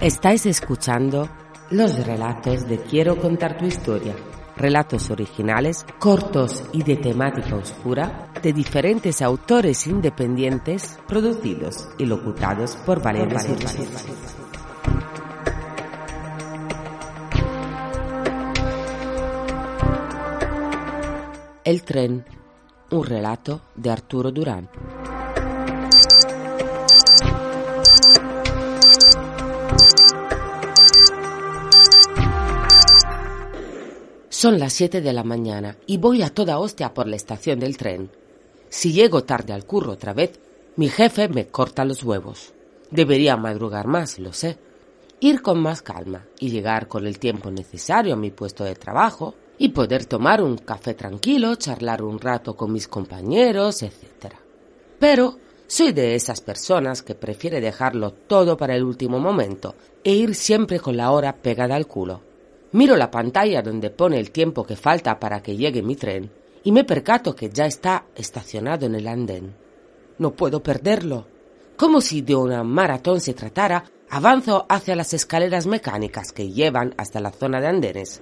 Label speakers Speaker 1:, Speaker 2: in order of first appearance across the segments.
Speaker 1: Estáis escuchando los relatos de Quiero contar tu historia. Relatos originales, cortos y de temática oscura de diferentes autores independientes, producidos y locutados por Valeria Silva. El tren, un relato de Arturo Durán. Son las 7 de la mañana y voy a toda hostia por la estación del tren. Si llego tarde al curro otra vez, mi jefe me corta los huevos. Debería madrugar más, lo sé. Ir con más calma y llegar con el tiempo necesario a mi puesto de trabajo y poder tomar un café tranquilo, charlar un rato con mis compañeros, etc. Pero soy de esas personas que prefiere dejarlo todo para el último momento e ir siempre con la hora pegada al culo. Miro la pantalla donde pone el tiempo que falta para que llegue mi tren y me percato que ya está estacionado en el andén. No puedo perderlo. Como si de una maratón se tratara, avanzo hacia las escaleras mecánicas que llevan hasta la zona de andenes.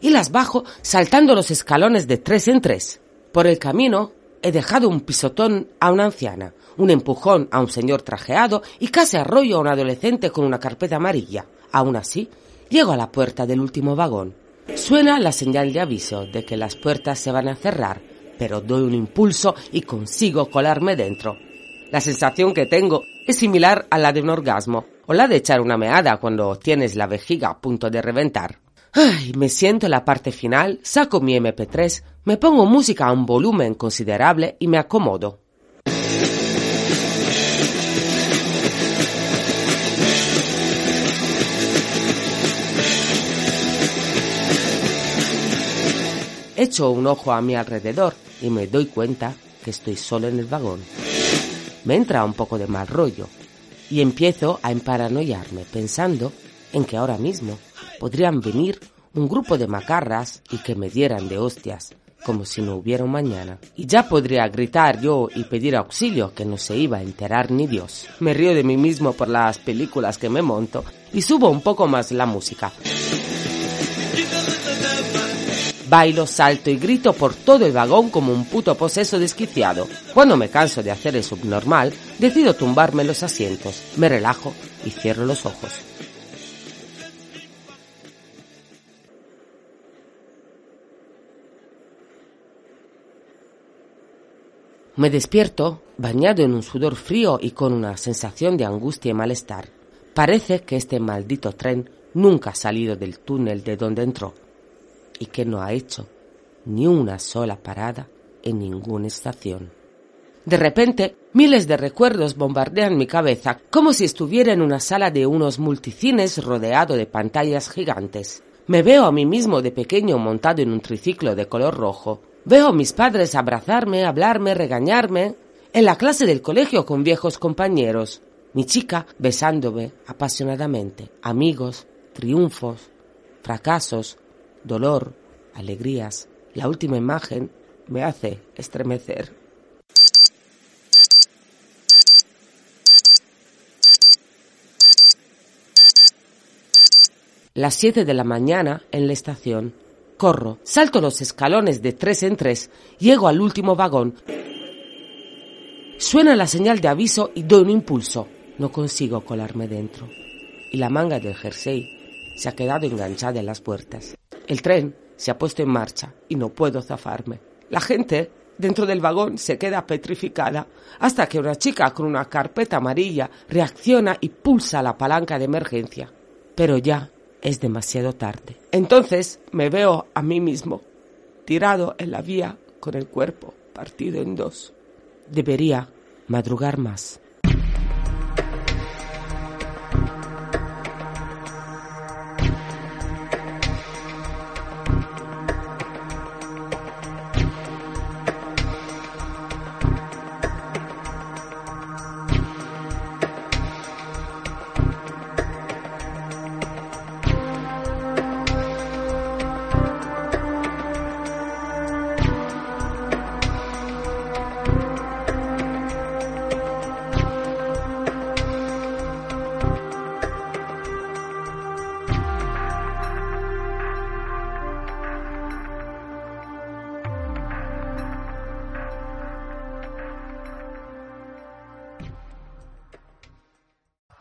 Speaker 1: Y las bajo saltando los escalones de tres en tres. Por el camino he dejado un pisotón a una anciana, un empujón a un señor trajeado y casi arroyo a un adolescente con una carpeta amarilla. Aún así, Llego a la puerta del último vagón. Suena la señal de aviso de que las puertas se van a cerrar, pero doy un impulso y consigo colarme dentro. La sensación que tengo es similar a la de un orgasmo o la de echar una meada cuando tienes la vejiga a punto de reventar. Ay, me siento en la parte final, saco mi MP3, me pongo música a un volumen considerable y me acomodo. Echo un ojo a mi alrededor y me doy cuenta que estoy solo en el vagón. Me entra un poco de mal rollo y empiezo a emparanoiarme pensando en que ahora mismo podrían venir un grupo de macarras y que me dieran de hostias, como si no hubiera un mañana. Y ya podría gritar yo y pedir auxilio que no se iba a enterar ni Dios. Me río de mí mismo por las películas que me monto y subo un poco más la música. Bailo, salto y grito por todo el vagón como un puto poseso desquiciado. Cuando me canso de hacer el subnormal, decido tumbarme en los asientos, me relajo y cierro los ojos. Me despierto, bañado en un sudor frío y con una sensación de angustia y malestar. Parece que este maldito tren nunca ha salido del túnel de donde entró y que no ha hecho ni una sola parada en ninguna estación. De repente, miles de recuerdos bombardean mi cabeza, como si estuviera en una sala de unos multicines rodeado de pantallas gigantes. Me veo a mí mismo de pequeño montado en un triciclo de color rojo. Veo a mis padres abrazarme, hablarme, regañarme. En la clase del colegio con viejos compañeros. Mi chica besándome apasionadamente. Amigos, triunfos, fracasos, dolor, alegrías. La última imagen me hace estremecer. Las siete de la mañana en la estación. Corro, salto los escalones de tres en tres, llego al último vagón. Suena la señal de aviso y doy un impulso. No consigo colarme dentro. Y la manga del jersey se ha quedado enganchada en las puertas. El tren se ha puesto en marcha y no puedo zafarme. La gente dentro del vagón se queda petrificada hasta que una chica con una carpeta amarilla reacciona y pulsa la palanca de emergencia. Pero ya es demasiado tarde. Entonces me veo a mí mismo, tirado en la vía con el cuerpo partido en dos. Debería madrugar más.